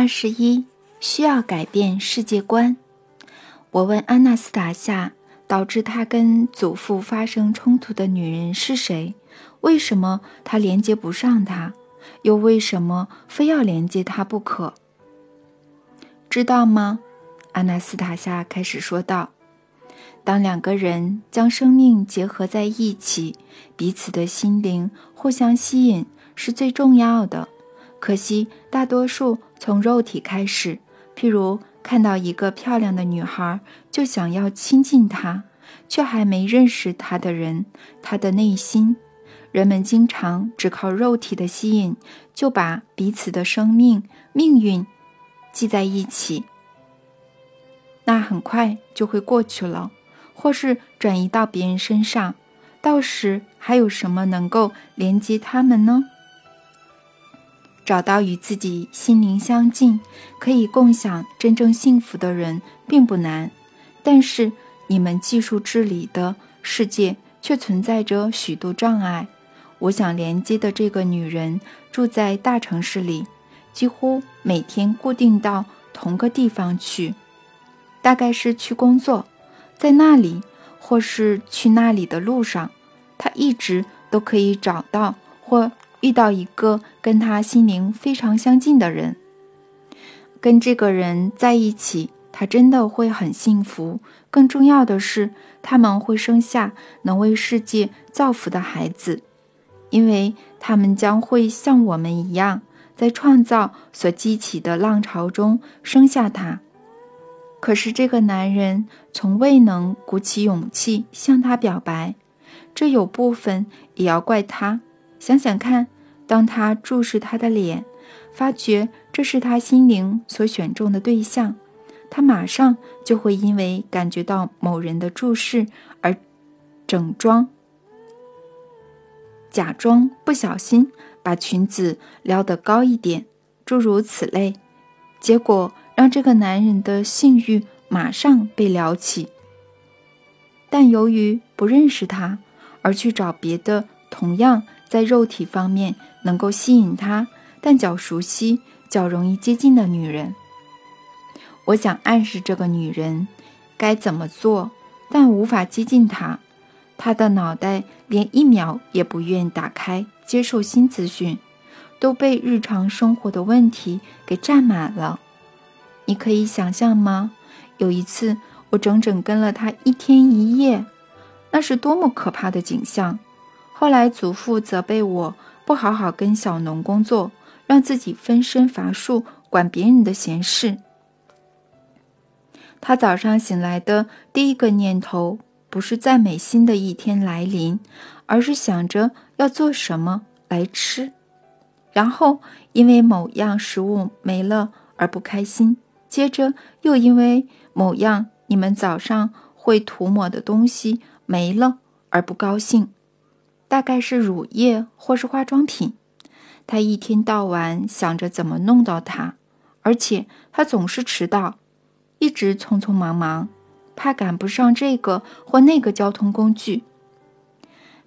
二十一，需要改变世界观。我问安娜斯塔夏，导致她跟祖父发生冲突的女人是谁？为什么她连接不上他？又为什么非要连接他不可？知道吗？安娜斯塔夏开始说道：“当两个人将生命结合在一起，彼此的心灵互相吸引是最重要的。可惜，大多数从肉体开始，譬如看到一个漂亮的女孩就想要亲近她，却还没认识她的人，她的内心。人们经常只靠肉体的吸引，就把彼此的生命命运系在一起。”那很快就会过去了，或是转移到别人身上，到时还有什么能够连接他们呢？找到与自己心灵相近、可以共享真正幸福的人并不难，但是你们技术治理的世界却存在着许多障碍。我想连接的这个女人住在大城市里，几乎每天固定到同个地方去。大概是去工作，在那里或是去那里的路上，她一直都可以找到或遇到一个跟他心灵非常相近的人。跟这个人在一起，他真的会很幸福。更重要的是，他们会生下能为世界造福的孩子，因为他们将会像我们一样，在创造所激起的浪潮中生下他。可是这个男人从未能鼓起勇气向她表白，这有部分也要怪他。想想看，当他注视她的脸，发觉这是他心灵所选中的对象，他马上就会因为感觉到某人的注视而整装、假装不小心把裙子撩得高一点，诸如此类。结果。让这个男人的性欲马上被撩起，但由于不认识他，而去找别的同样在肉体方面能够吸引他，但较熟悉、较容易接近的女人。我想暗示这个女人该怎么做，但无法接近她。她的脑袋连一秒也不愿打开接受新资讯，都被日常生活的问题给占满了。你可以想象吗？有一次，我整整跟了他一天一夜，那是多么可怕的景象！后来祖父责备我不好好跟小农工作，让自己分身乏术，管别人的闲事。他早上醒来的第一个念头不是赞美新的一天来临，而是想着要做什么来吃，然后因为某样食物没了而不开心。接着又因为某样你们早上会涂抹的东西没了而不高兴，大概是乳液或是化妆品。他一天到晚想着怎么弄到它，而且他总是迟到，一直匆匆忙忙，怕赶不上这个或那个交通工具。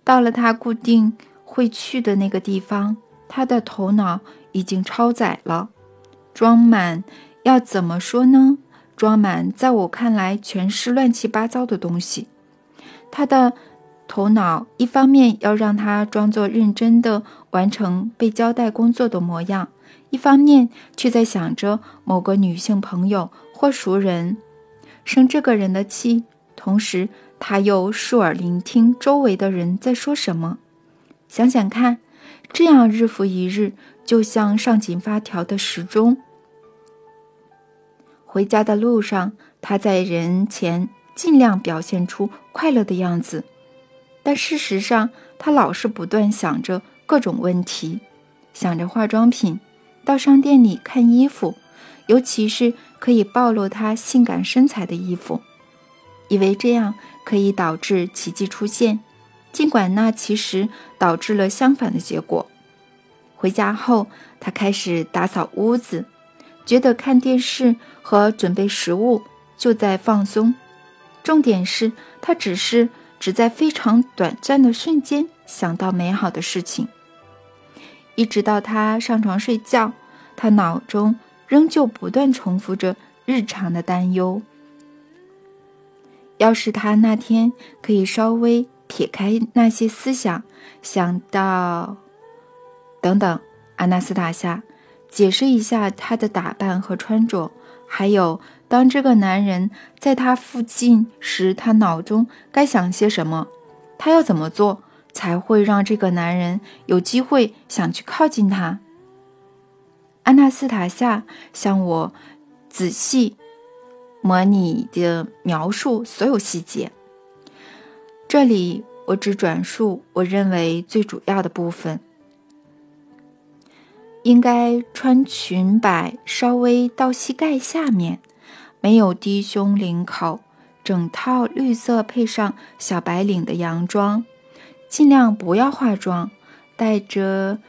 到了他固定会去的那个地方，他的头脑已经超载了，装满。要怎么说呢？装满在我看来全是乱七八糟的东西。他的头脑一方面要让他装作认真的完成被交代工作的模样，一方面却在想着某个女性朋友或熟人生这个人的气，同时他又竖耳聆听周围的人在说什么。想想看，这样日复一日，就像上紧发条的时钟。回家的路上，他在人前尽量表现出快乐的样子，但事实上，他老是不断想着各种问题，想着化妆品，到商店里看衣服，尤其是可以暴露他性感身材的衣服，以为这样可以导致奇迹出现，尽管那其实导致了相反的结果。回家后，他开始打扫屋子。觉得看电视和准备食物就在放松，重点是他只是只在非常短暂的瞬间想到美好的事情，一直到他上床睡觉，他脑中仍旧不断重复着日常的担忧。要是他那天可以稍微撇开那些思想，想到等等，阿纳斯塔夏，解释一下他的打扮和穿着，还有当这个男人在他附近时，他脑中该想些什么？他要怎么做才会让这个男人有机会想去靠近他？安娜斯塔夏向我仔细。模拟的描述所有细节。这里我只转述我认为最主要的部分。应该穿裙摆稍微到膝盖下面，没有低胸领口，整套绿色配上小白领的洋装，尽量不要化妆，带着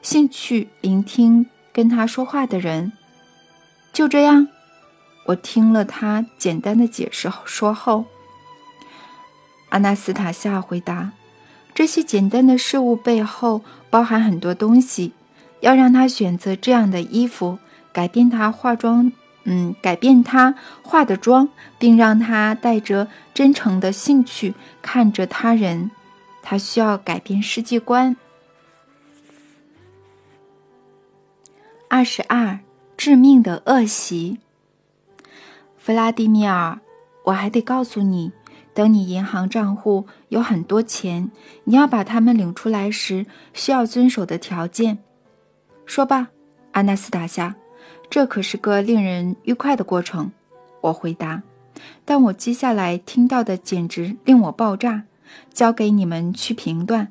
兴趣聆听跟他说话的人。就这样。我听了他简单的解释说后，阿纳斯塔夏回答：“这些简单的事物背后包含很多东西。要让他选择这样的衣服，改变他化妆，嗯，改变他化的妆，并让他带着真诚的兴趣看着他人。他需要改变世界观。”二十二，致命的恶习。弗拉迪米尔，我还得告诉你，等你银行账户有很多钱，你要把它们领出来时，需要遵守的条件。说吧，阿纳斯塔夏，这可是个令人愉快的过程。我回答，但我接下来听到的简直令我爆炸，交给你们去评断。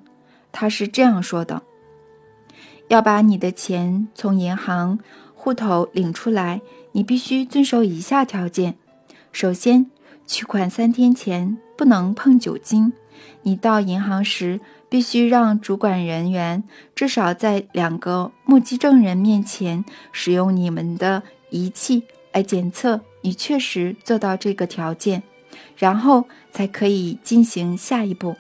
他是这样说的：要把你的钱从银行户头领出来。你必须遵守以下条件：首先，取款三天前不能碰酒精。你到银行时，必须让主管人员至少在两个目击证人面前使用你们的仪器来检测你确实做到这个条件，然后才可以进行下一步。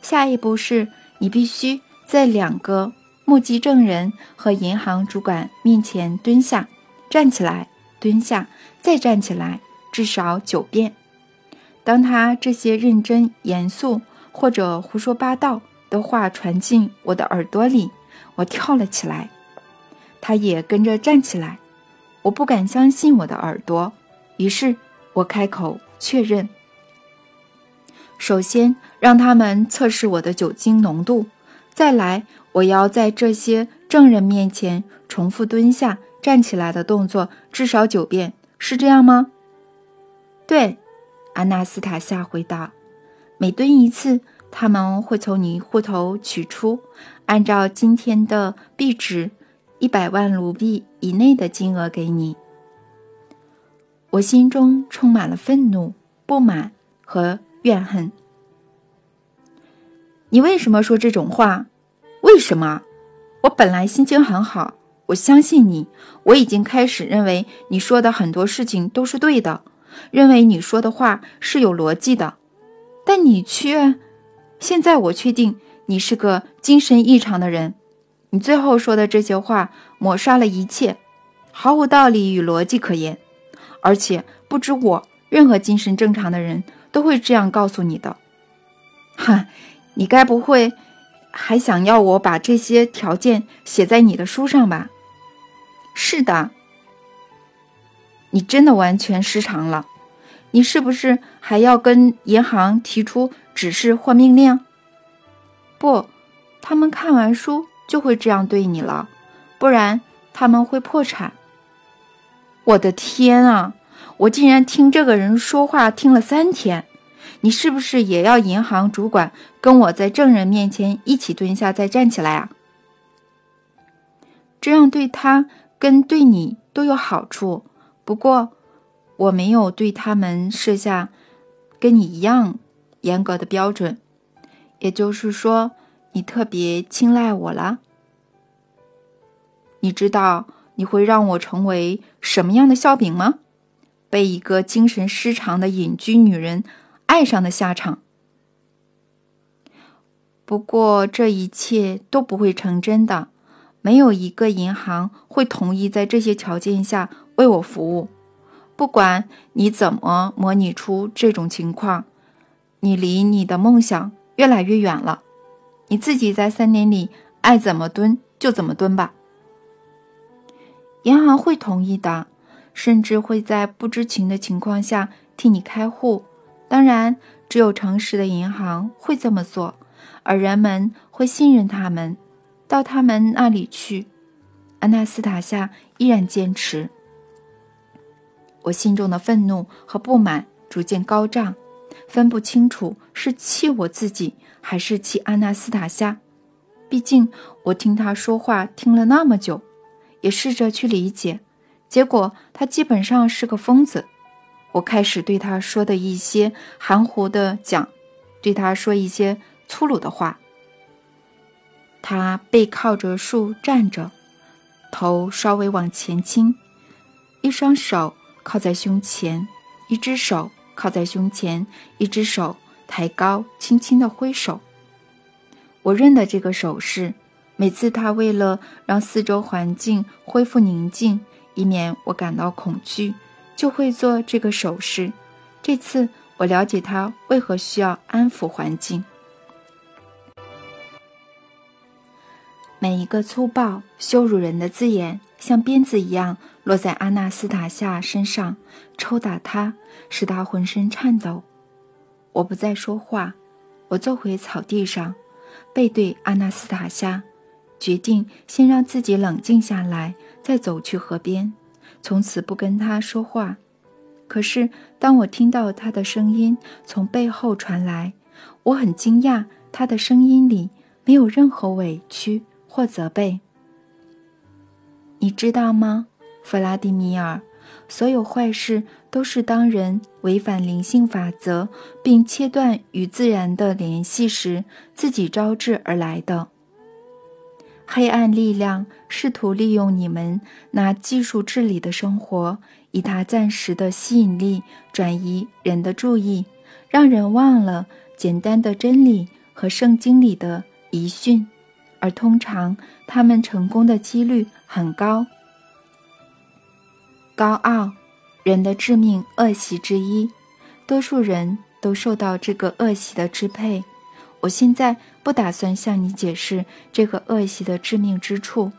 下一步是你必须在两个目击证人和银行主管面前蹲下、站起来。蹲下，再站起来，至少九遍。当他这些认真、严肃或者胡说八道的话传进我的耳朵里，我跳了起来，他也跟着站起来。我不敢相信我的耳朵，于是我开口确认：首先让他们测试我的酒精浓度，再来，我要在这些证人面前重复蹲下。站起来的动作至少九遍，是这样吗？对，阿纳斯塔夏回答。每蹲一次，他们会从你户头取出按照今天的币值一百万卢币以内的金额给你。我心中充满了愤怒、不满和怨恨。你为什么说这种话？为什么？我本来心情很好。我相信你，我已经开始认为你说的很多事情都是对的，认为你说的话是有逻辑的，但你却……现在我确定你是个精神异常的人。你最后说的这些话抹杀了一切，毫无道理与逻辑可言，而且不止我，任何精神正常的人都会这样告诉你的。哈，你该不会还想要我把这些条件写在你的书上吧？是的，你真的完全失常了。你是不是还要跟银行提出指示或命令？不，他们看完书就会这样对你了，不然他们会破产。我的天啊！我竟然听这个人说话听了三天。你是不是也要银行主管跟我在证人面前一起蹲下再站起来啊？这样对他。跟对你都有好处，不过我没有对他们设下跟你一样严格的标准。也就是说，你特别青睐我了。你知道你会让我成为什么样的笑柄吗？被一个精神失常的隐居女人爱上的下场。不过这一切都不会成真的。没有一个银行会同意在这些条件下为我服务。不管你怎么模拟出这种情况，你离你的梦想越来越远了。你自己在三年里爱怎么蹲就怎么蹲吧。银行会同意的，甚至会在不知情的情况下替你开户。当然，只有诚实的银行会这么做，而人们会信任他们，到他们那里去。安娜斯塔夏依然坚持。我心中的愤怒和不满逐渐高涨，分不清楚是气我自己还是气阿纳斯塔夏。毕竟我听他说话听了那么久，也试着去理解，结果他基本上是个疯子。我开始对他说的一些含糊的讲，对他说一些粗鲁的话。他背靠着树站着，头稍微往前倾，一双手。靠在胸前，一只手靠在胸前，一只手抬高，轻轻的挥手。我认得这个手势，每次他为了让四周环境恢复宁静，以免我感到恐惧，就会做这个手势。这次我了解他为何需要安抚环境。每一个粗暴、羞辱人的字眼，像鞭子一样。落在阿纳斯塔夏身上，抽打他，使他浑身颤抖。我不再说话，我坐回草地上，背对阿纳斯塔夏，决定先让自己冷静下来，再走去河边，从此不跟他说话。可是，当我听到他的声音从背后传来，我很惊讶，他的声音里没有任何委屈或责备。你知道吗？弗拉迪米尔，所有坏事都是当人违反灵性法则，并切断与自然的联系时自己招致而来的。黑暗力量试图利用你们那技术治理的生活，以它暂时的吸引力转移人的注意，让人忘了简单的真理和圣经里的遗训，而通常他们成功的几率很高。高傲，人的致命恶习之一，多数人都受到这个恶习的支配。我现在不打算向你解释这个恶习的致命之处。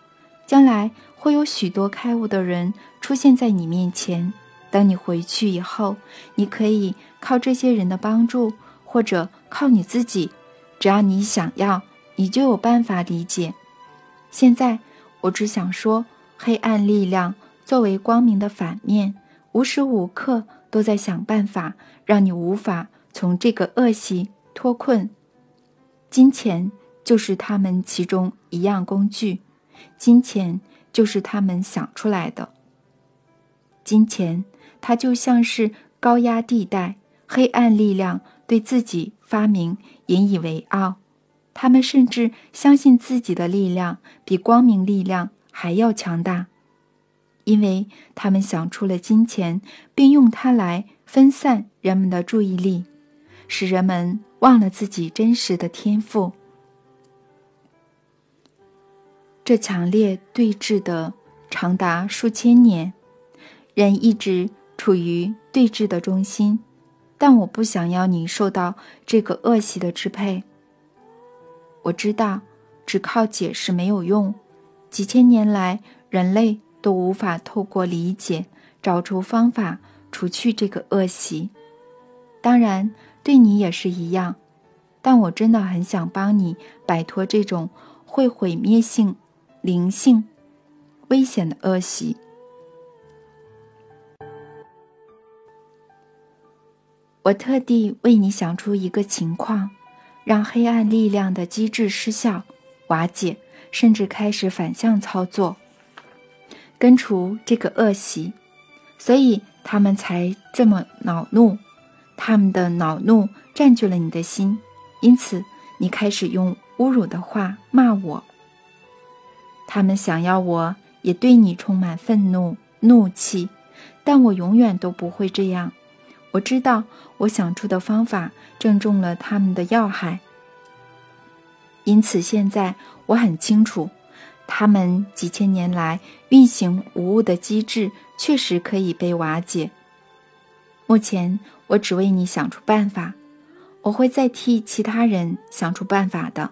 将来会有许多开悟的人出现在你面前。等你回去以后，你可以靠这些人的帮助，或者靠你自己。只要你想要，你就有办法理解。现在，我只想说，黑暗力量。作为光明的反面，无时无刻都在想办法让你无法从这个恶习脱困。金钱就是他们其中一样工具，金钱就是他们想出来的。金钱，它就像是高压地带，黑暗力量对自己发明引以为傲，他们甚至相信自己的力量比光明力量还要强大。因为他们想出了金钱，并用它来分散人们的注意力，使人们忘了自己真实的天赋。这强烈对峙的长达数千年，人一直处于对峙的中心。但我不想要你受到这个恶习的支配。我知道，只靠解释没有用。几千年来，人类。都无法透过理解找出方法除去这个恶习，当然对你也是一样。但我真的很想帮你摆脱这种会毁灭性、灵性、危险的恶习。我特地为你想出一个情况，让黑暗力量的机制失效、瓦解，甚至开始反向操作。根除这个恶习，所以他们才这么恼怒。他们的恼怒占据了你的心，因此你开始用侮辱的话骂我。他们想要我也对你充满愤怒、怒气，但我永远都不会这样。我知道我想出的方法正中了他们的要害，因此现在我很清楚。他们几千年来运行无误的机制确实可以被瓦解。目前，我只为你想出办法，我会再替其他人想出办法的。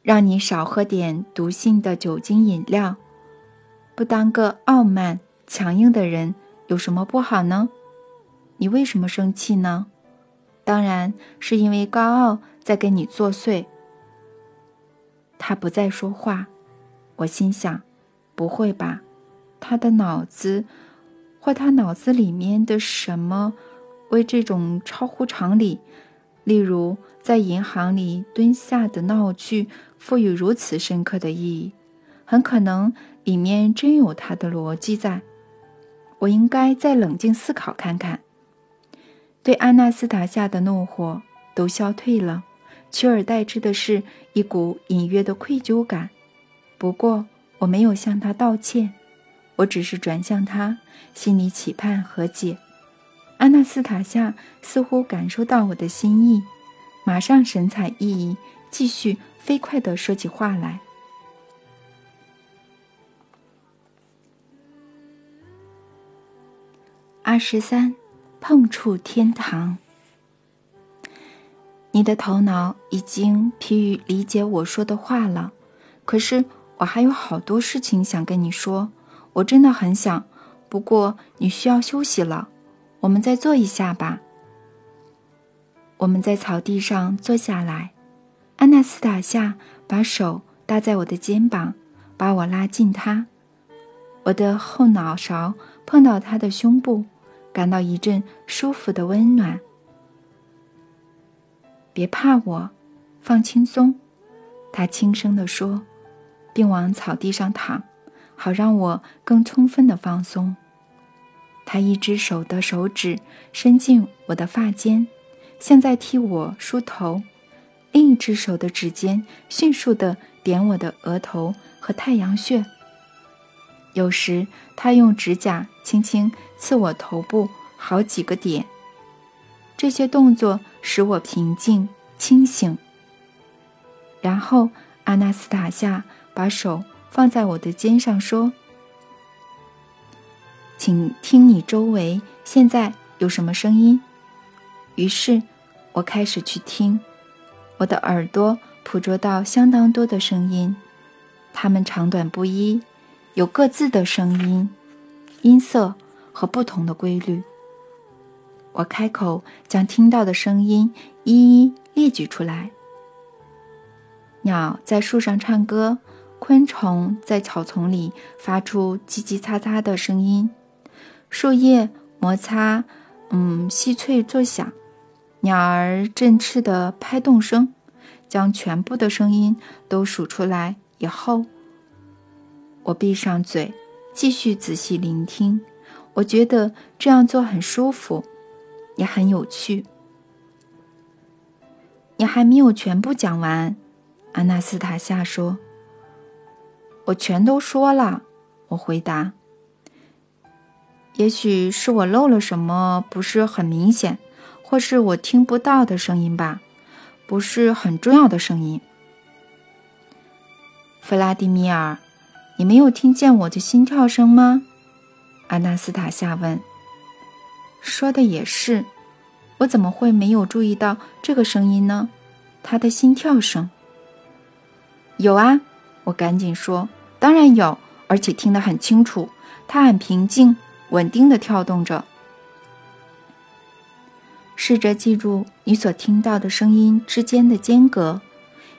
让你少喝点毒性的酒精饮料，不当个傲慢强硬的人有什么不好呢？你为什么生气呢？当然是因为高傲在跟你作祟。他不再说话，我心想：不会吧，他的脑子，或他脑子里面的什么，为这种超乎常理，例如在银行里蹲下的闹剧，赋予如此深刻的意义。很可能里面真有他的逻辑在。我应该再冷静思考看看。对阿纳斯塔夏的怒火都消退了。取而代之的是一股隐约的愧疚感。不过我没有向他道歉，我只是转向他，心里期盼和解。阿纳斯塔夏似乎感受到我的心意，马上神采奕奕，继续飞快的说起话来。二十三，碰触天堂。你的头脑已经疲于理解我说的话了，可是我还有好多事情想跟你说，我真的很想。不过你需要休息了，我们再坐一下吧。我们在草地上坐下来，安娜斯塔夏把手搭在我的肩膀，把我拉近他，我的后脑勺碰到他的胸部，感到一阵舒服的温暖。别怕我，放轻松，他轻声地说，并往草地上躺，好让我更充分的放松。他一只手的手指伸进我的发间，像在替我梳头；另一只手的指尖迅速地点我的额头和太阳穴。有时他用指甲轻轻刺我头部好几个点。这些动作使我平静清醒。然后阿纳斯塔夏把手放在我的肩上，说：“请听你周围现在有什么声音。”于是，我开始去听。我的耳朵捕捉到相当多的声音，它们长短不一，有各自的声音、音色和不同的规律。我开口将听到的声音一一列举出来：鸟在树上唱歌，昆虫在草丛里发出叽叽喳喳的声音，树叶摩擦，嗯，细脆作响，鸟儿振翅的拍动声。将全部的声音都数出来以后，我闭上嘴，继续仔细聆听。我觉得这样做很舒服。也很有趣。你还没有全部讲完，阿纳斯塔夏说。我全都说了，我回答。也许是我漏了什么，不是很明显，或是我听不到的声音吧，不是很重要的声音。弗拉迪米尔，你没有听见我的心跳声吗？阿纳斯塔夏问。说的也是，我怎么会没有注意到这个声音呢？他的心跳声。有啊，我赶紧说，当然有，而且听得很清楚。它很平静、稳定的跳动着。试着记住你所听到的声音之间的间隔。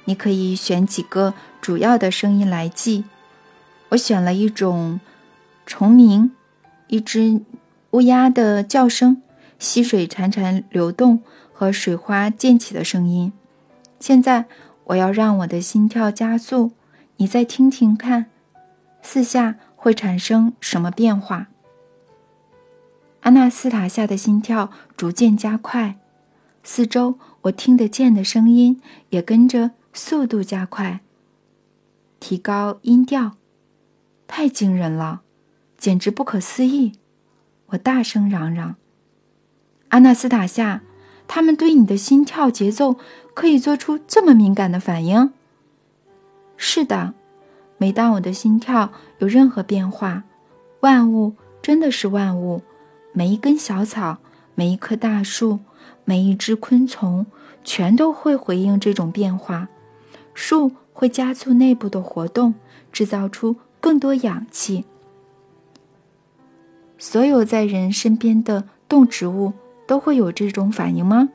你可以选几个主要的声音来记。我选了一种虫鸣，一只。乌鸦的叫声、溪水潺潺流动和水花溅起的声音。现在我要让我的心跳加速，你再听听看，四下会产生什么变化？阿纳斯塔夏的心跳逐渐加快，四周我听得见的声音也跟着速度加快，提高音调，太惊人了，简直不可思议。我大声嚷嚷：“阿纳斯塔夏，他们对你的心跳节奏可以做出这么敏感的反应？”是的，每当我的心跳有任何变化，万物真的是万物，每一根小草，每一棵大树，每一只昆虫，全都会回应这种变化。树会加速内部的活动，制造出更多氧气。所有在人身边的动植物都会有这种反应吗？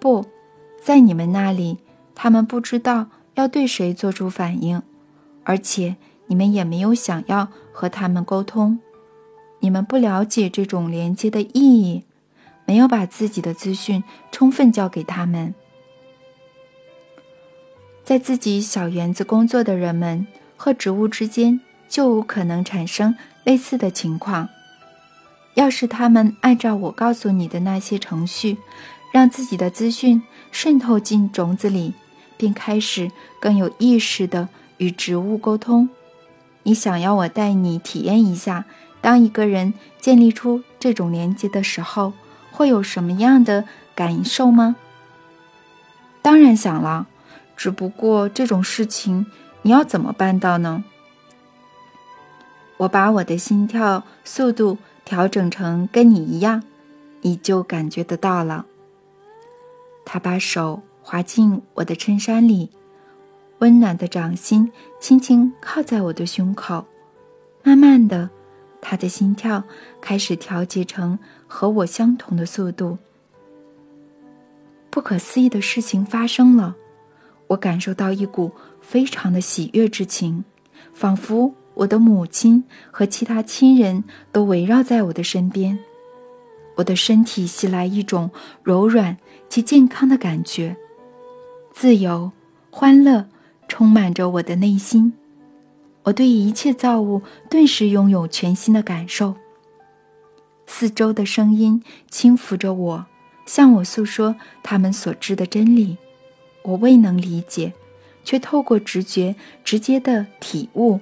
不，在你们那里，他们不知道要对谁做出反应，而且你们也没有想要和他们沟通。你们不了解这种连接的意义，没有把自己的资讯充分交给他们。在自己小园子工作的人们和植物之间，就有可能产生类似的情况。要是他们按照我告诉你的那些程序，让自己的资讯渗透进种子里，并开始更有意识地与植物沟通，你想要我带你体验一下，当一个人建立出这种连接的时候，会有什么样的感受吗？当然想了，只不过这种事情你要怎么办到呢？我把我的心跳速度调整成跟你一样，你就感觉得到了。他把手滑进我的衬衫里，温暖的掌心轻轻靠在我的胸口，慢慢的，他的心跳开始调节成和我相同的速度。不可思议的事情发生了，我感受到一股非常的喜悦之情，仿佛。我的母亲和其他亲人都围绕在我的身边，我的身体袭来一种柔软且健康的感觉，自由、欢乐充满着我的内心。我对一切造物顿时拥有全新的感受。四周的声音轻抚着我，向我诉说他们所知的真理，我未能理解，却透过直觉直接的体悟。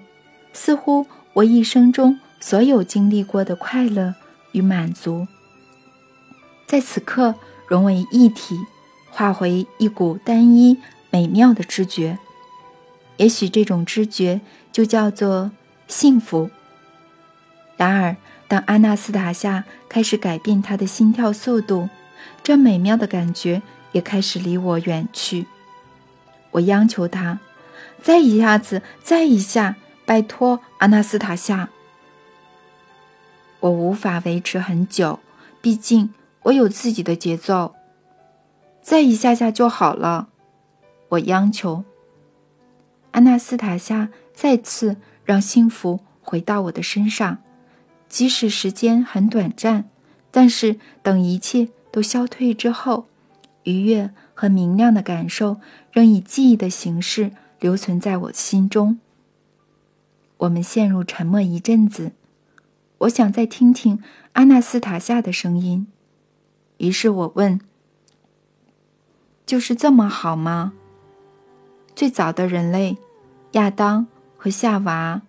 似乎我一生中所有经历过的快乐与满足，在此刻融为一体，化回一股单一美妙的知觉。也许这种知觉就叫做幸福。然而，当阿纳斯塔夏开始改变他的心跳速度，这美妙的感觉也开始离我远去。我央求他，再一下子，再一下。拜托，阿纳斯塔夏，我无法维持很久，毕竟我有自己的节奏。再一下下就好了，我央求。阿纳斯塔夏再次让幸福回到我的身上，即使时间很短暂，但是等一切都消退之后，愉悦和明亮的感受仍以记忆的形式留存在我心中。我们陷入沉默一阵子，我想再听听阿纳斯塔夏的声音。于是我问：“就是这么好吗？最早的人类，亚当和夏娃，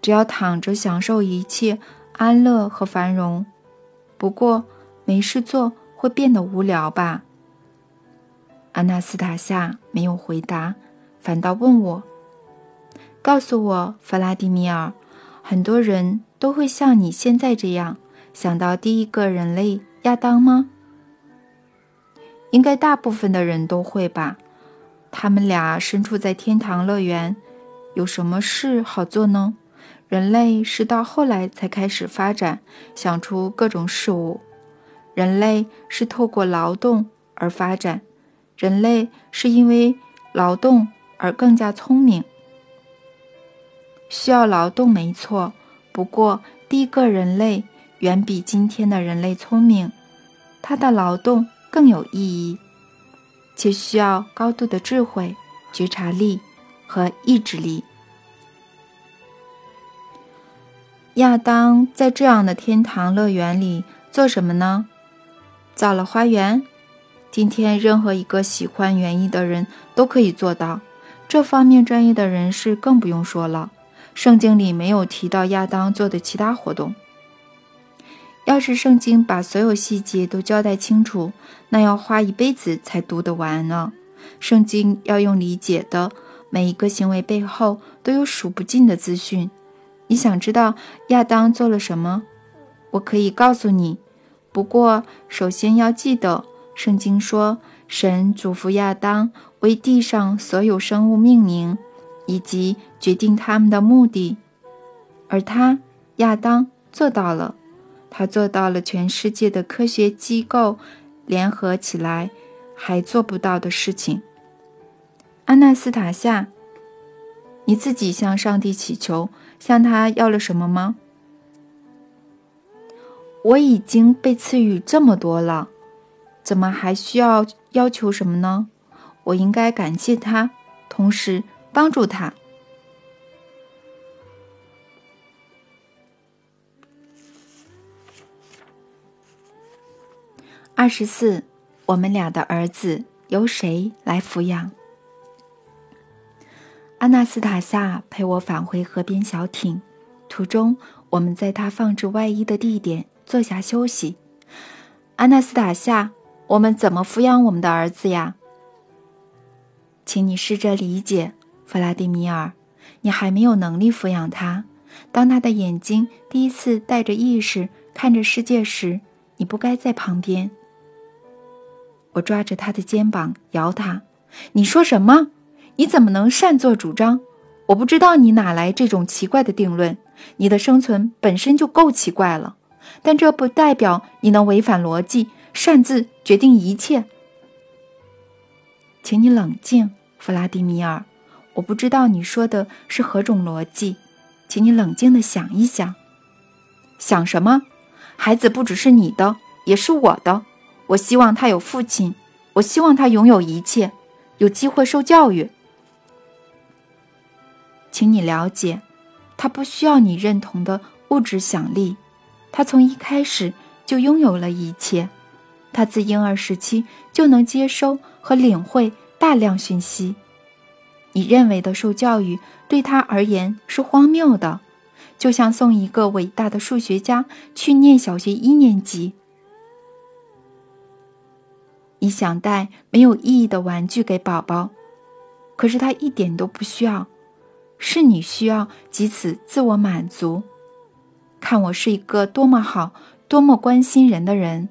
只要躺着享受一切安乐和繁荣。不过没事做会变得无聊吧？”阿纳斯塔夏没有回答，反倒问我。告诉我，弗拉迪米尔，很多人都会像你现在这样想到第一个人类亚当吗？应该大部分的人都会吧。他们俩身处在天堂乐园，有什么事好做呢？人类是到后来才开始发展，想出各种事物。人类是透过劳动而发展，人类是因为劳动而更加聪明。需要劳动没错，不过第一个人类远比今天的人类聪明，他的劳动更有意义，且需要高度的智慧、觉察力和意志力。亚当在这样的天堂乐园里做什么呢？造了花园。今天任何一个喜欢园艺的人都可以做到，这方面专业的人士更不用说了。圣经里没有提到亚当做的其他活动。要是圣经把所有细节都交代清楚，那要花一辈子才读得完呢。圣经要用理解的，每一个行为背后都有数不尽的资讯。你想知道亚当做了什么？我可以告诉你。不过，首先要记得，圣经说，神嘱咐亚当为地上所有生物命名，以及决定他们的目的，而他亚当做到了。他做到了全世界的科学机构联合起来还做不到的事情。安娜斯塔夏，你自己向上帝祈求，向他要了什么吗？我已经被赐予这么多了，怎么还需要要求什么呢？我应该感谢他，同时帮助他。二十四，我们俩的儿子由谁来抚养？阿纳斯塔夏陪我返回河边小艇，途中我们在他放置外衣的地点。坐下休息，阿纳斯塔夏，我们怎么抚养我们的儿子呀？请你试着理解，弗拉迪米尔，你还没有能力抚养他。当他的眼睛第一次带着意识看着世界时，你不该在旁边。我抓着他的肩膀摇他：“你说什么？你怎么能擅作主张？我不知道你哪来这种奇怪的定论。你的生存本身就够奇怪了。”但这不代表你能违反逻辑，擅自决定一切。请你冷静，弗拉迪米尔。我不知道你说的是何种逻辑，请你冷静的想一想。想什么？孩子不只是你的，也是我的。我希望他有父亲，我希望他拥有一切，有机会受教育。请你了解，他不需要你认同的物质奖励。他从一开始就拥有了一切，他自婴儿时期就能接收和领会大量讯息。你认为的受教育对他而言是荒谬的，就像送一个伟大的数学家去念小学一年级。你想带没有意义的玩具给宝宝，可是他一点都不需要，是你需要，藉此自我满足。看我是一个多么好、多么关心人的人。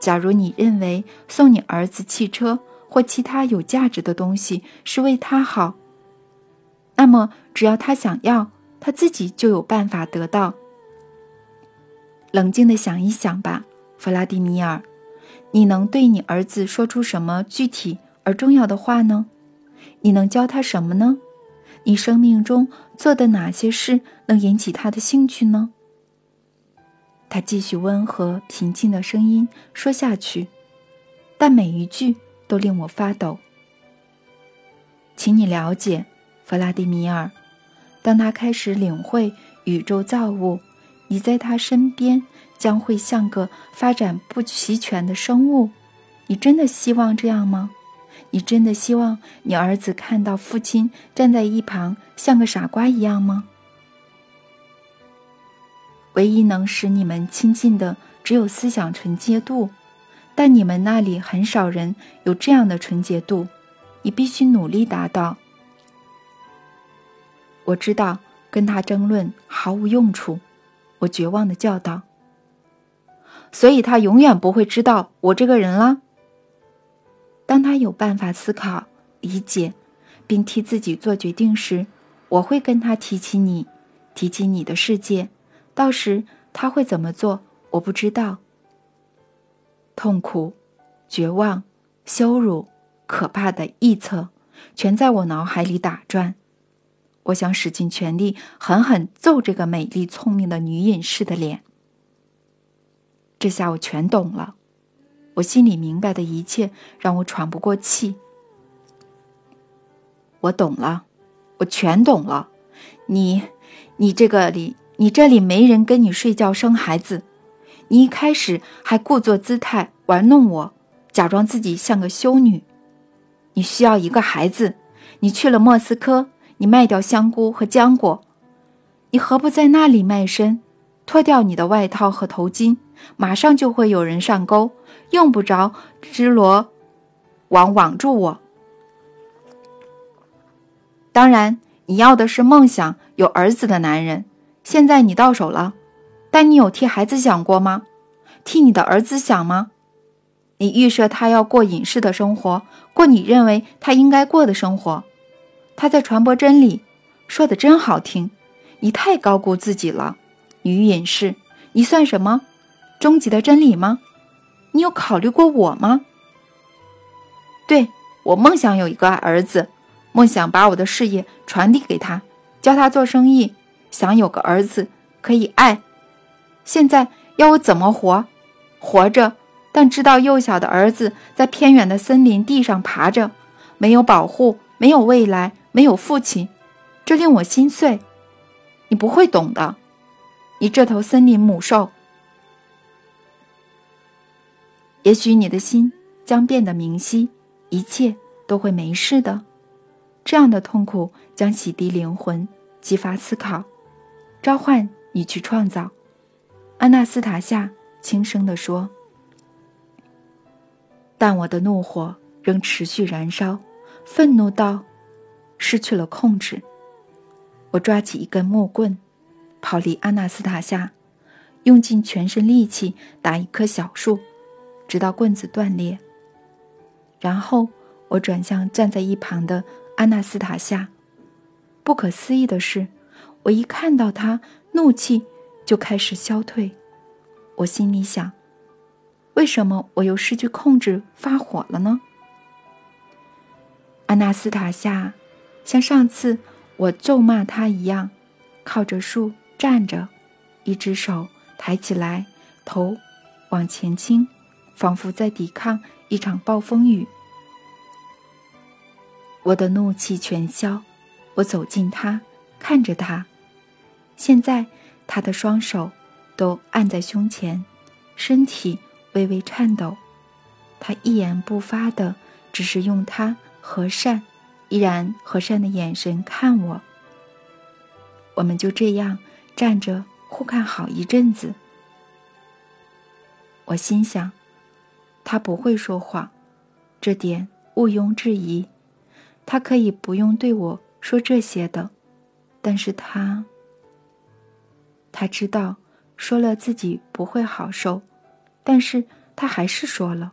假如你认为送你儿子汽车或其他有价值的东西是为他好，那么只要他想要，他自己就有办法得到。冷静的想一想吧，弗拉迪米尔，你能对你儿子说出什么具体而重要的话呢？你能教他什么呢？你生命中做的哪些事能引起他的兴趣呢？他继续温和平静的声音说下去，但每一句都令我发抖。请你了解，弗拉迪米尔，当他开始领会宇宙造物，你在他身边将会像个发展不齐全的生物。你真的希望这样吗？你真的希望你儿子看到父亲站在一旁像个傻瓜一样吗？唯一能使你们亲近的只有思想纯洁度，但你们那里很少人有这样的纯洁度，你必须努力达到。我知道跟他争论毫无用处，我绝望的叫道。所以他永远不会知道我这个人了。当他有办法思考、理解，并替自己做决定时，我会跟他提起你，提起你的世界。到时他会怎么做，我不知道。痛苦、绝望、羞辱、可怕的臆测，全在我脑海里打转。我想使尽全力，狠狠揍这个美丽聪明的女隐士的脸。这下我全懂了。我心里明白的一切让我喘不过气。我懂了，我全懂了。你，你这个里，你这里没人跟你睡觉生孩子。你一开始还故作姿态玩弄我，假装自己像个修女。你需要一个孩子，你去了莫斯科，你卖掉香菇和浆果。你何不在那里卖身，脱掉你的外套和头巾，马上就会有人上钩。用不着织罗，网网住我。当然，你要的是梦想有儿子的男人，现在你到手了，但你有替孩子想过吗？替你的儿子想吗？你预设他要过隐士的生活，过你认为他应该过的生活，他在传播真理，说的真好听。你太高估自己了，女隐士，你算什么？终极的真理吗？你有考虑过我吗？对我梦想有一个儿子。梦想把我的事业传递给他，教他做生意，想有个儿子可以爱。现在要我怎么活？活着，但知道幼小的儿子在偏远的森林地上爬着，没有保护，没有未来，没有父亲，这令我心碎。你不会懂的，你这头森林母兽。也许你的心将变得明晰，一切都会没事的。这样的痛苦将洗涤灵魂，激发思考，召唤你去创造。安娜斯塔夏轻声地说：“但我的怒火仍持续燃烧，愤怒到失去了控制。我抓起一根木棍，跑离阿纳斯塔夏，用尽全身力气打一棵小树，直到棍子断裂。然后我转向站在一旁的。”阿纳斯塔夏，不可思议的是，我一看到他，怒气就开始消退。我心里想：为什么我又失去控制发火了呢？阿纳斯塔夏像上次我咒骂他一样，靠着树站着，一只手抬起来，头往前倾，仿佛在抵抗一场暴风雨。我的怒气全消，我走近他，看着他。现在他的双手都按在胸前，身体微微颤抖。他一言不发的，只是用他和善、依然和善的眼神看我。我们就这样站着互看好一阵子。我心想，他不会说谎，这点毋庸置疑。他可以不用对我说这些的，但是他，他知道说了自己不会好受，但是他还是说了。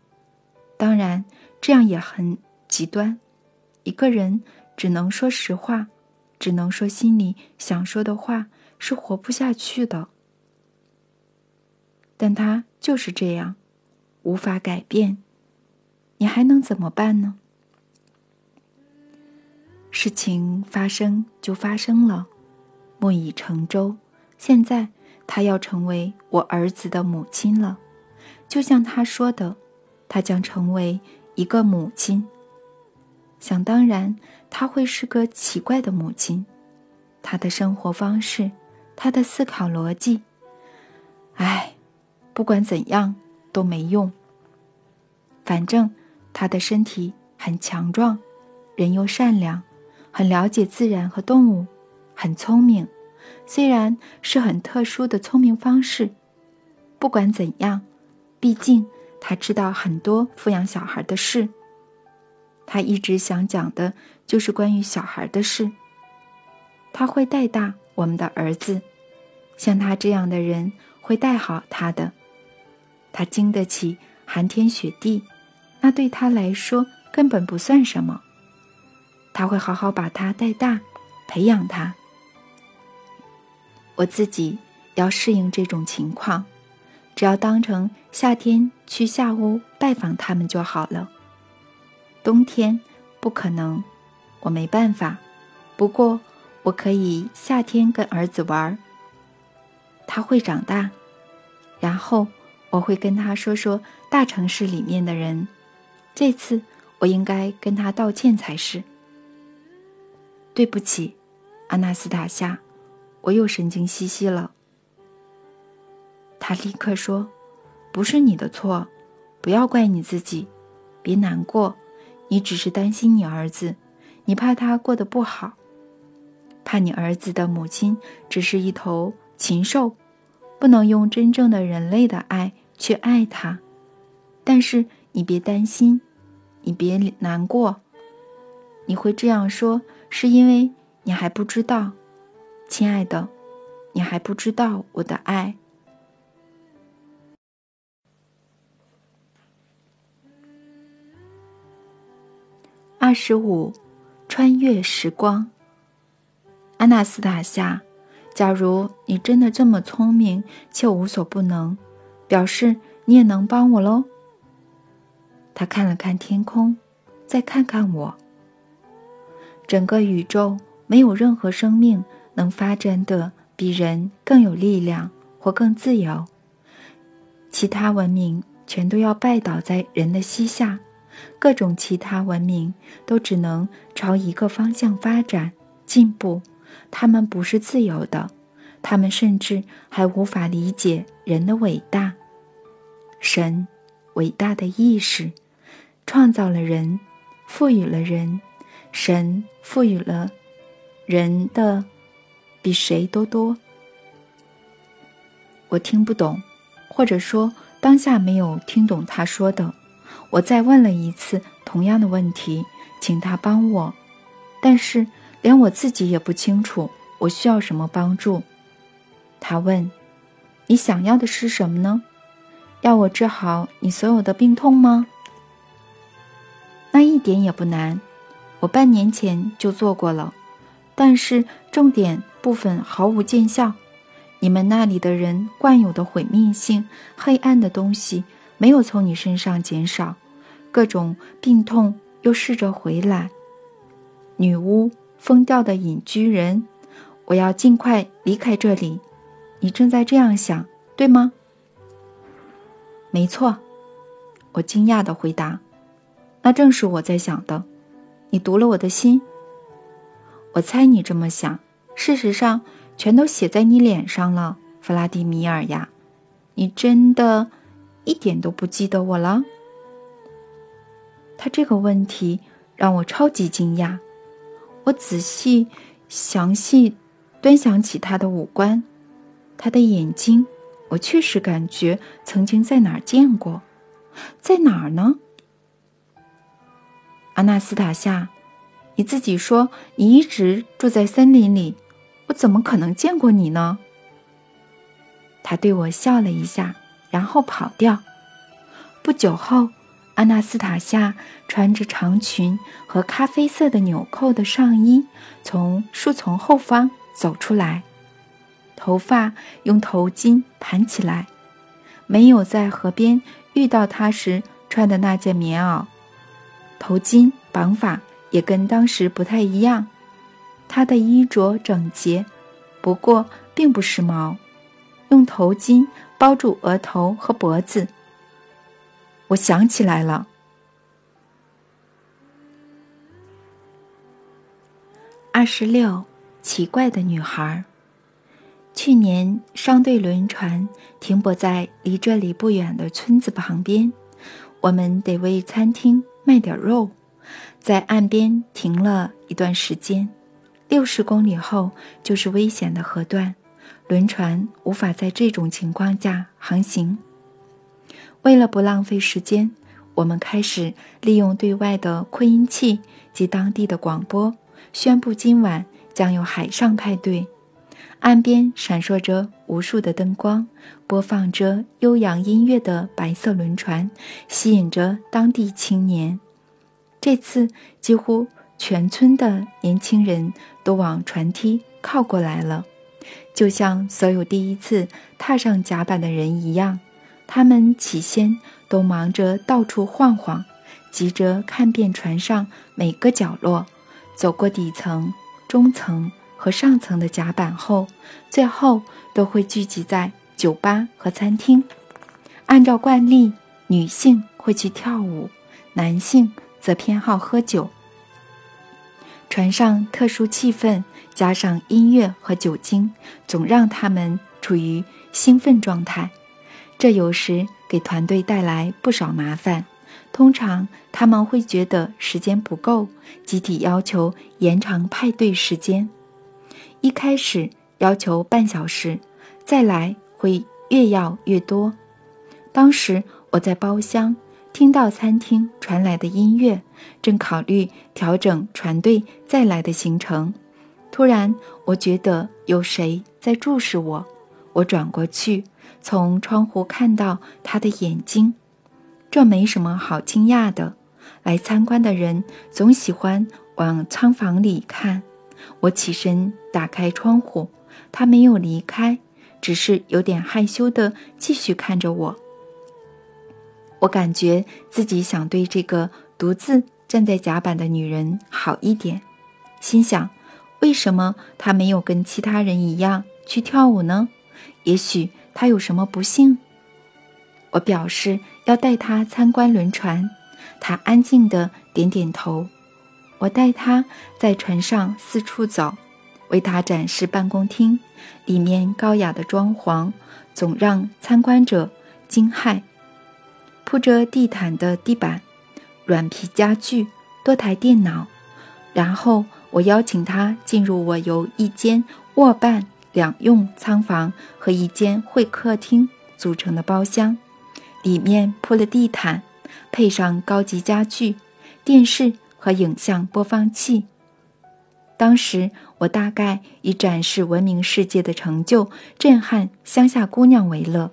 当然，这样也很极端。一个人只能说实话，只能说心里想说的话，是活不下去的。但他就是这样，无法改变。你还能怎么办呢？事情发生就发生了，木已成舟。现在她要成为我儿子的母亲了，就像他说的，她将成为一个母亲。想当然，她会是个奇怪的母亲，她的生活方式，他的思考逻辑。唉，不管怎样都没用。反正他的身体很强壮，人又善良。很了解自然和动物，很聪明，虽然是很特殊的聪明方式。不管怎样，毕竟他知道很多抚养小孩的事。他一直想讲的就是关于小孩的事。他会带大我们的儿子，像他这样的人会带好他的。他经得起寒天雪地，那对他来说根本不算什么。他会好好把他带大，培养他。我自己要适应这种情况，只要当成夏天去夏屋拜访他们就好了。冬天不可能，我没办法。不过我可以夏天跟儿子玩。他会长大，然后我会跟他说说大城市里面的人。这次我应该跟他道歉才是。对不起，阿纳斯塔夏，我又神经兮兮了。他立刻说：“不是你的错，不要怪你自己，别难过，你只是担心你儿子，你怕他过得不好，怕你儿子的母亲只是一头禽兽，不能用真正的人类的爱去爱他。但是你别担心，你别难过。你会这样说，是因为你还不知道，亲爱的，你还不知道我的爱。二十五，穿越时光。阿纳斯塔夏，假如你真的这么聪明且无所不能，表示你也能帮我喽。他看了看天空，再看看我。整个宇宙没有任何生命能发展的比人更有力量或更自由，其他文明全都要拜倒在人的膝下。各种其他文明都只能朝一个方向发展进步，他们不是自由的，他们甚至还无法理解人的伟大。神，伟大的意识，创造了人，赋予了人，神赋予了人的比谁都多。我听不懂，或者说当下没有听懂他说的。我再问了一次同样的问题，请他帮我，但是连我自己也不清楚我需要什么帮助。他问：“你想要的是什么呢？要我治好你所有的病痛吗？”那一点也不难，我半年前就做过了，但是重点部分毫无见效。你们那里的人惯有的毁灭性、黑暗的东西没有从你身上减少。各种病痛又试着回来。女巫，疯掉的隐居人，我要尽快离开这里。你正在这样想，对吗？没错，我惊讶的回答。那正是我在想的。你读了我的心。我猜你这么想。事实上，全都写在你脸上了，弗拉迪米尔呀。你真的一点都不记得我了？他这个问题让我超级惊讶。我仔细、详细端详起他的五官，他的眼睛，我确实感觉曾经在哪儿见过。在哪儿呢？阿纳斯塔夏，你自己说你一直住在森林里，我怎么可能见过你呢？他对我笑了一下，然后跑掉。不久后。阿纳斯塔夏穿着长裙和咖啡色的纽扣的上衣，从树丛后方走出来，头发用头巾盘起来，没有在河边遇到他时穿的那件棉袄。头巾绑法也跟当时不太一样。他的衣着整洁，不过并不时髦，用头巾包住额头和脖子。我想起来了，二十六，奇怪的女孩。去年商队轮船停泊在离这里不远的村子旁边，我们得为餐厅卖点肉，在岸边停了一段时间。六十公里后就是危险的河段，轮船无法在这种情况下航行。为了不浪费时间，我们开始利用对外的扩音器及当地的广播，宣布今晚将有海上派对。岸边闪烁着无数的灯光，播放着悠扬音乐的白色轮船，吸引着当地青年。这次，几乎全村的年轻人都往船梯靠过来了，就像所有第一次踏上甲板的人一样。他们起先都忙着到处晃晃，急着看遍船上每个角落，走过底层、中层和上层的甲板后，最后都会聚集在酒吧和餐厅。按照惯例，女性会去跳舞，男性则偏好喝酒。船上特殊气氛加上音乐和酒精，总让他们处于兴奋状态。这有时给团队带来不少麻烦。通常他们会觉得时间不够，集体要求延长派对时间。一开始要求半小时，再来会越要越多。当时我在包厢，听到餐厅传来的音乐，正考虑调整船队再来的行程。突然，我觉得有谁在注视我。我转过去，从窗户看到他的眼睛。这没什么好惊讶的。来参观的人总喜欢往仓房里看。我起身打开窗户，他没有离开，只是有点害羞地继续看着我。我感觉自己想对这个独自站在甲板的女人好一点，心想：为什么她没有跟其他人一样去跳舞呢？也许他有什么不幸。我表示要带他参观轮船，他安静地点点头。我带他在船上四处走，为他展示办公厅，里面高雅的装潢总让参观者惊骇。铺着地毯的地板，软皮家具，多台电脑。然后我邀请他进入我由一间卧伴两用仓房和一间会客厅组成的包厢，里面铺了地毯，配上高级家具、电视和影像播放器。当时我大概以展示闻名世界的成就震撼乡下姑娘为乐。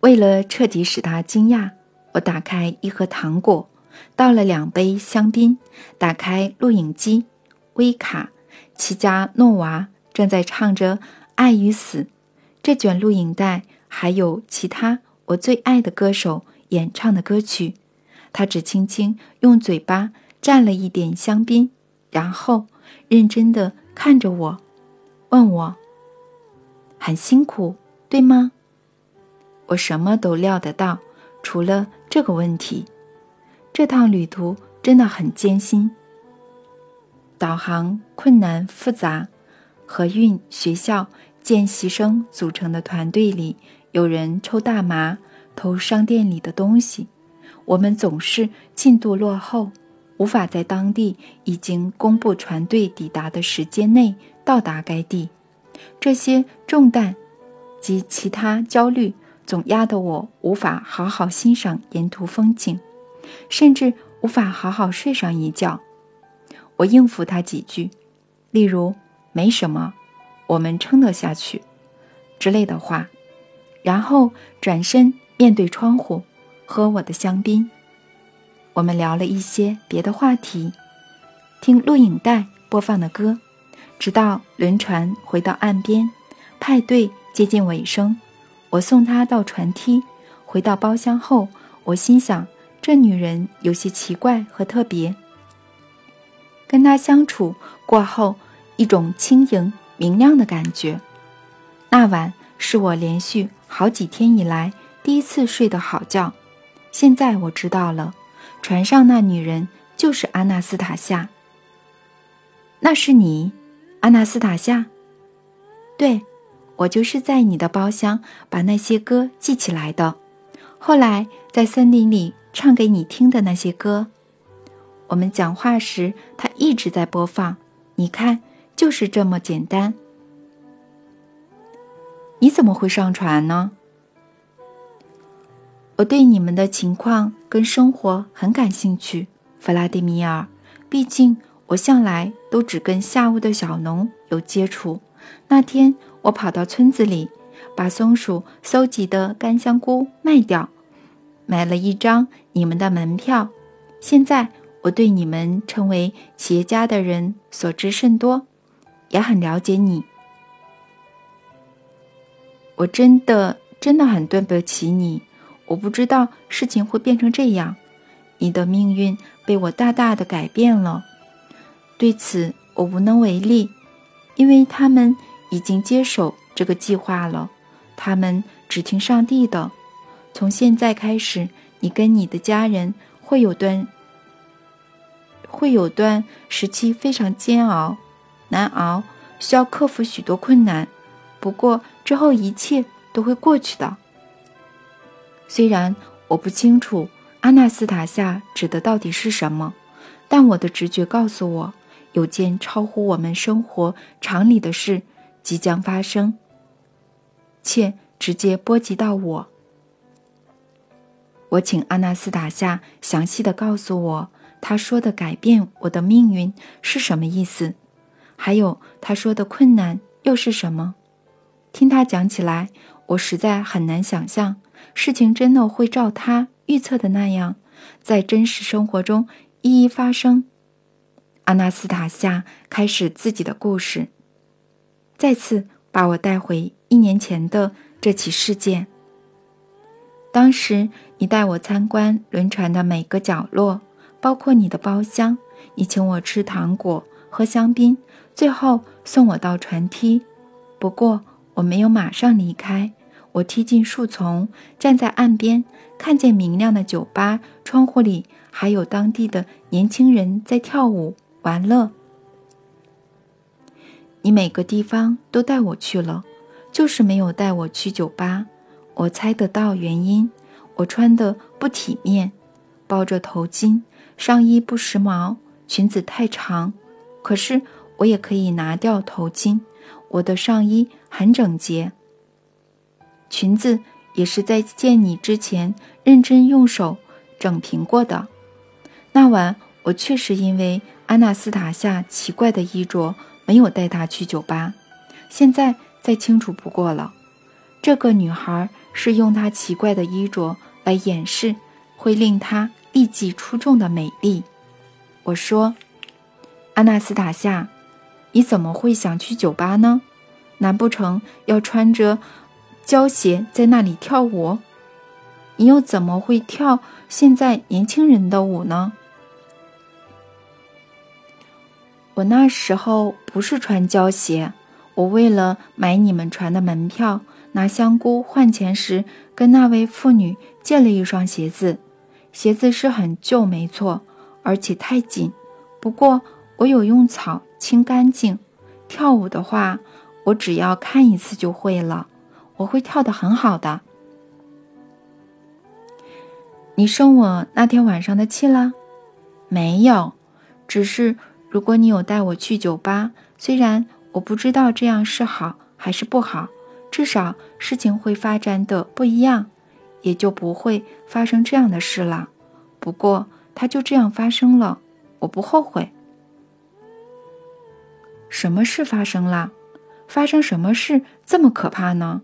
为了彻底使她惊讶，我打开一盒糖果，倒了两杯香槟，打开录影机，微卡齐加诺娃正在唱着《爱与死》。这卷录影带还有其他我最爱的歌手演唱的歌曲。他只轻轻用嘴巴蘸了一点香槟，然后认真地看着我，问我：“很辛苦，对吗？”我什么都料得到，除了这个问题。这趟旅途真的很艰辛。导航困难复杂，河运学校见习生组成的团队里，有人抽大麻、偷商店里的东西。我们总是进度落后，无法在当地已经公布船队抵达的时间内到达该地。这些重担及其他焦虑。总压得我无法好好欣赏沿途风景，甚至无法好好睡上一觉。我应付他几句，例如“没什么，我们撑得下去”之类的话，然后转身面对窗户，喝我的香槟。我们聊了一些别的话题，听录影带播放的歌，直到轮船回到岸边，派对接近尾声。我送她到船梯，回到包厢后，我心想：这女人有些奇怪和特别。跟他相处过后，一种轻盈明亮的感觉。那晚是我连续好几天以来第一次睡得好觉。现在我知道了，船上那女人就是阿纳斯塔夏。那是你，阿纳斯塔夏？对。我就是在你的包厢把那些歌记起来的，后来在森林里唱给你听的那些歌。我们讲话时，它一直在播放。你看，就是这么简单。你怎么会上船呢？我对你们的情况跟生活很感兴趣，弗拉迪米尔。毕竟我向来都只跟下屋的小农有接触。那天。我跑到村子里，把松鼠搜集的干香菇卖掉，买了一张你们的门票。现在我对你们成为企业家的人所知甚多，也很了解你。我真的真的很对不起你，我不知道事情会变成这样，你的命运被我大大的改变了。对此我无能为力，因为他们。已经接手这个计划了，他们只听上帝的。从现在开始，你跟你的家人会有段会有段时期非常煎熬、难熬，需要克服许多困难。不过之后一切都会过去的。虽然我不清楚阿纳斯塔夏指的到底是什么，但我的直觉告诉我，有件超乎我们生活常理的事。即将发生，且直接波及到我。我请阿纳斯塔夏详细的告诉我，他说的改变我的命运是什么意思，还有他说的困难又是什么。听他讲起来，我实在很难想象事情真的会照他预测的那样，在真实生活中一一发生。阿纳斯塔夏开始自己的故事，再次把我带回一年前的这起事件。当时你带我参观轮船的每个角落，包括你的包厢。你请我吃糖果、喝香槟，最后送我到船梯。不过我没有马上离开，我踢进树丛，站在岸边，看见明亮的酒吧窗户里还有当地的年轻人在跳舞玩乐。你每个地方都带我去了，就是没有带我去酒吧。我猜得到原因，我穿的不体面，包着头巾，上衣不时髦，裙子太长。可是我也可以拿掉头巾，我的上衣很整洁。裙子也是在见你之前认真用手整平过的。那晚我确实因为阿纳斯塔夏奇怪的衣着，没有带她去酒吧。现在再清楚不过了，这个女孩。是用她奇怪的衣着来掩饰会令她立即出众的美丽。我说：“阿纳斯塔夏，你怎么会想去酒吧呢？难不成要穿着胶鞋在那里跳舞？你又怎么会跳现在年轻人的舞呢？”我那时候不是穿胶鞋，我为了买你们船的门票。拿香菇换钱时，跟那位妇女借了一双鞋子。鞋子是很旧，没错，而且太紧。不过我有用草清干净。跳舞的话，我只要看一次就会了。我会跳得很好的。你生我那天晚上的气了？没有，只是如果你有带我去酒吧，虽然我不知道这样是好还是不好。至少事情会发展的不一样，也就不会发生这样的事了。不过，它就这样发生了，我不后悔。什么事发生了？发生什么事这么可怕呢？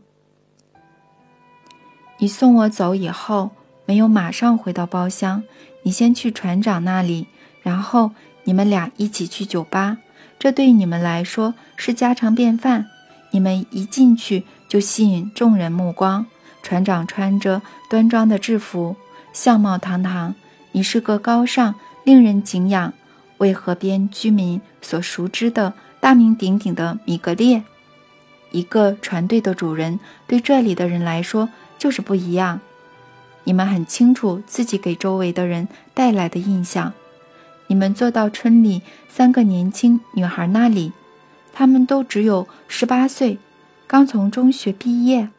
你送我走以后，没有马上回到包厢，你先去船长那里，然后你们俩一起去酒吧。这对你们来说是家常便饭。你们一进去。就吸引众人目光。船长穿着端庄的制服，相貌堂堂。你是个高尚、令人敬仰、为河边居民所熟知的大名鼎鼎的米格列。一个船队的主人对这里的人来说就是不一样。你们很清楚自己给周围的人带来的印象。你们坐到村里三个年轻女孩那里，她们都只有十八岁。刚从中学毕业，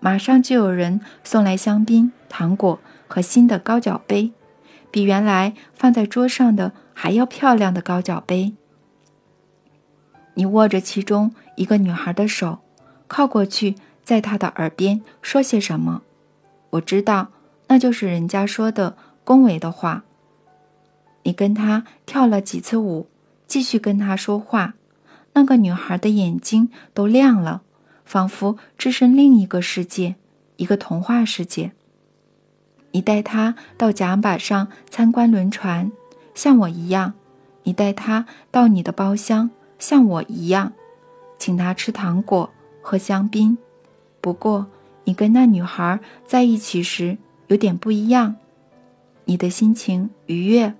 马上就有人送来香槟、糖果和新的高脚杯，比原来放在桌上的还要漂亮的高脚杯。你握着其中一个女孩的手，靠过去，在她的耳边说些什么。我知道，那就是人家说的恭维的话。你跟她跳了几次舞，继续跟她说话。那个女孩的眼睛都亮了，仿佛置身另一个世界，一个童话世界。你带她到甲板上参观轮船，像我一样；你带她到你的包厢，像我一样，请她吃糖果、喝香槟。不过，你跟那女孩在一起时有点不一样，你的心情愉悦，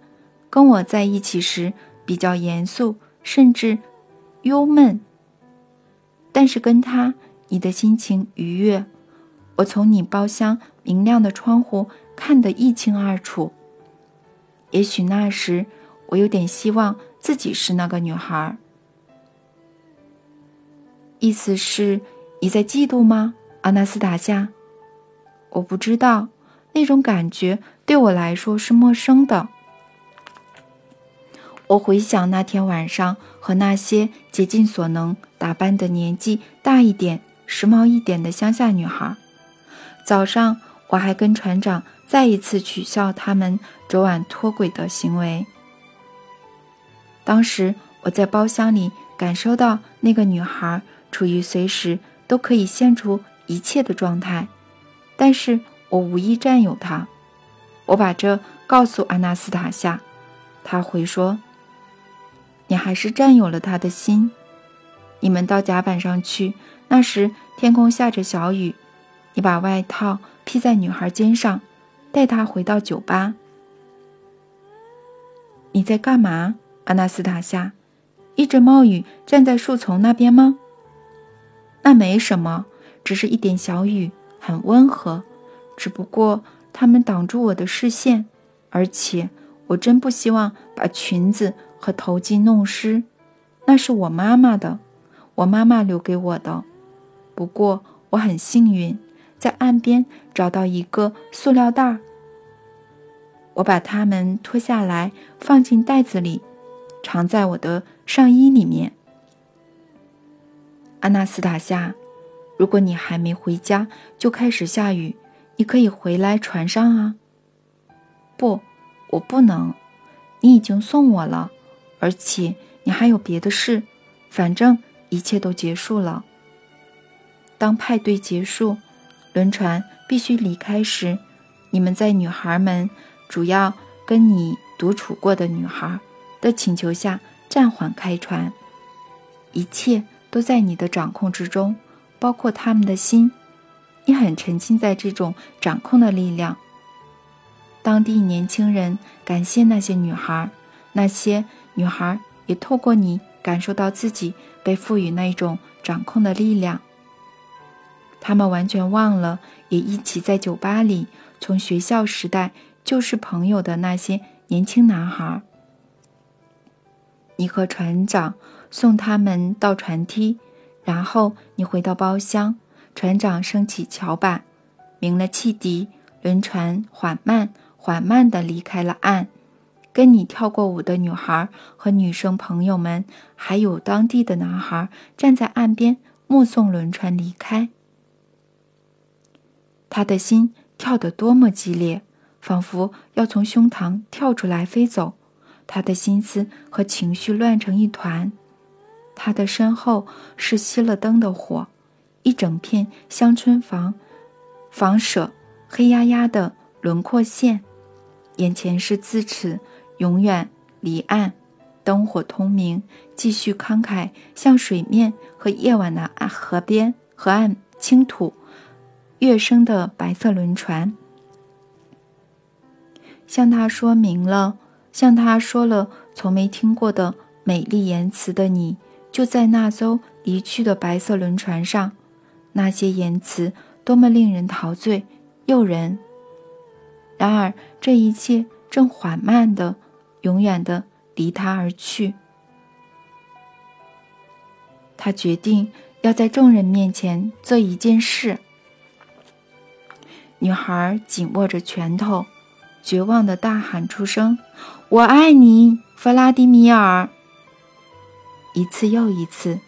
跟我在一起时比较严肃，甚至。忧闷，但是跟他，你的心情愉悦。我从你包厢明亮的窗户看得一清二楚。也许那时我有点希望自己是那个女孩。意思是你在嫉妒吗，阿纳斯塔夏？我不知道，那种感觉对我来说是陌生的。我回想那天晚上和那些竭尽所能打扮的年纪大一点、时髦一点的乡下女孩。早上我还跟船长再一次取笑他们昨晚脱轨的行为。当时我在包厢里感受到那个女孩处于随时都可以献出一切的状态，但是我无意占有她。我把这告诉阿纳斯塔夏，他回说：“你还是占有了他的心。你们到甲板上去，那时天空下着小雨，你把外套。”披在女孩肩上，带她回到酒吧。你在干嘛，阿纳斯塔夏？一直冒雨站在树丛那边吗？那没什么，只是一点小雨，很温和。只不过它们挡住我的视线，而且我真不希望把裙子和头巾弄湿。那是我妈妈的，我妈妈留给我的。不过我很幸运。在岸边找到一个塑料袋儿，我把它们脱下来放进袋子里，藏在我的上衣里面。阿纳斯塔夏，如果你还没回家就开始下雨，你可以回来船上啊。不，我不能。你已经送我了，而且你还有别的事。反正一切都结束了。当派对结束。轮船必须离开时，你们在女孩们主要跟你独处过的女孩的请求下暂缓开船。一切都在你的掌控之中，包括他们的心。你很沉浸在这种掌控的力量。当地年轻人感谢那些女孩，那些女孩也透过你感受到自己被赋予那一种掌控的力量。他们完全忘了，也一起在酒吧里从学校时代就是朋友的那些年轻男孩。你和船长送他们到船梯，然后你回到包厢。船长升起桥板，鸣了汽笛，轮船缓慢、缓慢地离开了岸。跟你跳过舞的女孩和女生朋友们，还有当地的男孩站在岸边目送轮船离开。他的心跳得多么激烈，仿佛要从胸膛跳出来飞走。他的心思和情绪乱成一团。他的身后是熄了灯的火，一整片乡村房房舍，黑压压的轮廓线。眼前是自此永远离岸，灯火通明，继续慷慨向水面和夜晚的岸河边河岸倾吐。跃升的白色轮船，向他说明了，向他说了从没听过的美丽言辞的你，就在那艘离去的白色轮船上。那些言辞多么令人陶醉、诱人！然而，这一切正缓慢的、永远的离他而去。他决定要在众人面前做一件事。女孩紧握着拳头，绝望的大喊出声：“我爱你，弗拉迪米尔！”一次又一次，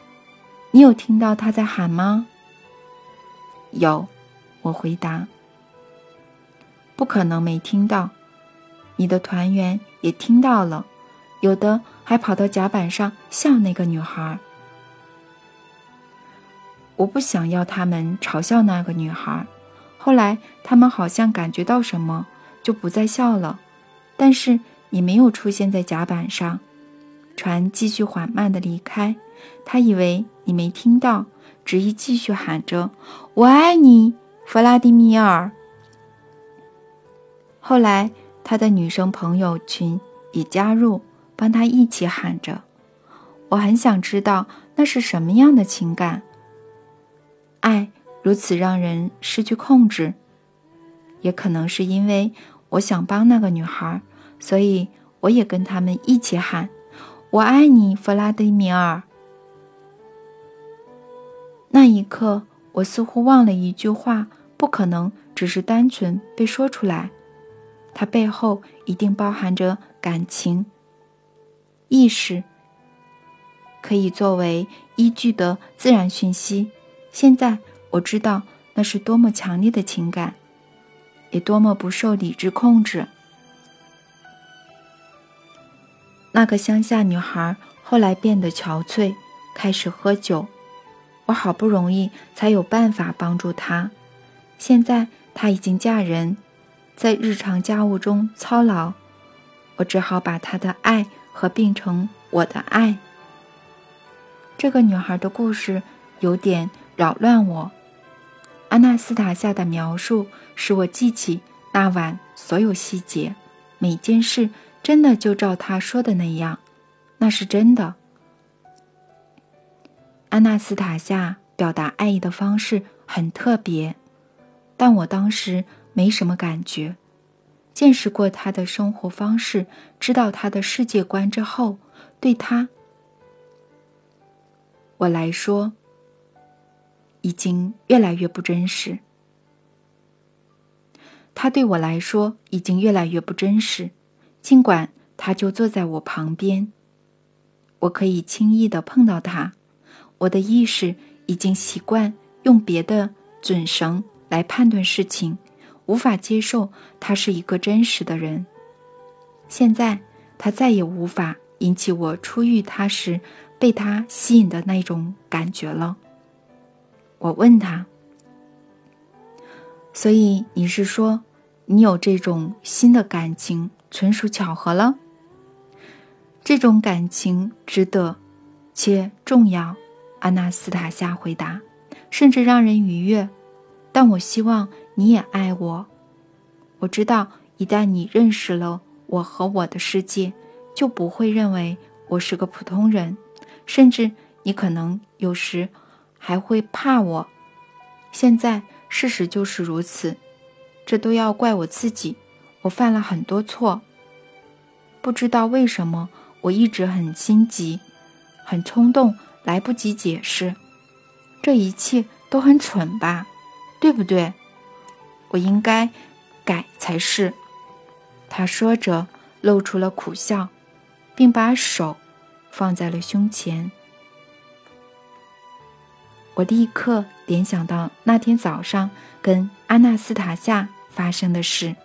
你有听到他在喊吗？有，我回答。不可能没听到，你的团员也听到了，有的还跑到甲板上笑那个女孩。我不想要他们嘲笑那个女孩。后来，他们好像感觉到什么，就不再笑了。但是你没有出现在甲板上，船继续缓慢地离开。他以为你没听到，执意继续喊着：“我爱你，弗拉迪米尔。”后来，他的女生朋友群已加入，帮他一起喊着。我很想知道那是什么样的情感，爱。如此让人失去控制，也可能是因为我想帮那个女孩，所以我也跟他们一起喊：“我爱你，弗拉迪米尔。”那一刻，我似乎忘了一句话，不可能只是单纯被说出来，它背后一定包含着感情、意识，可以作为依据的自然讯息。现在。我知道那是多么强烈的情感，也多么不受理智控制。那个乡下女孩后来变得憔悴，开始喝酒。我好不容易才有办法帮助她。现在她已经嫁人，在日常家务中操劳。我只好把她的爱合并成我的爱。这个女孩的故事有点扰乱我。阿纳斯塔夏的描述使我记起那晚所有细节，每件事真的就照她说的那样，那是真的。阿纳斯塔夏表达爱意的方式很特别，但我当时没什么感觉。见识过他的生活方式，知道他的世界观之后，对他，我来说，已经越来越不真实。他对我来说已经越来越不真实，尽管他就坐在我旁边，我可以轻易的碰到他。我的意识已经习惯用别的准绳来判断事情，无法接受他是一个真实的人。现在他再也无法引起我初遇他时被他吸引的那种感觉了。我问他：“所以你是说，你有这种新的感情纯属巧合了？这种感情值得且重要？”阿纳斯塔夏回答：“甚至让人愉悦，但我希望你也爱我。我知道，一旦你认识了我和我的世界，就不会认为我是个普通人，甚至你可能有时还会怕我。现在事实就是如此，这都要怪我自己。我犯了很多错，不知道为什么，我一直很心急，很冲动。”来不及解释，这一切都很蠢吧，对不对？我应该改才是。他说着，露出了苦笑，并把手放在了胸前。我立刻联想到那天早上跟阿纳斯塔夏发生的事。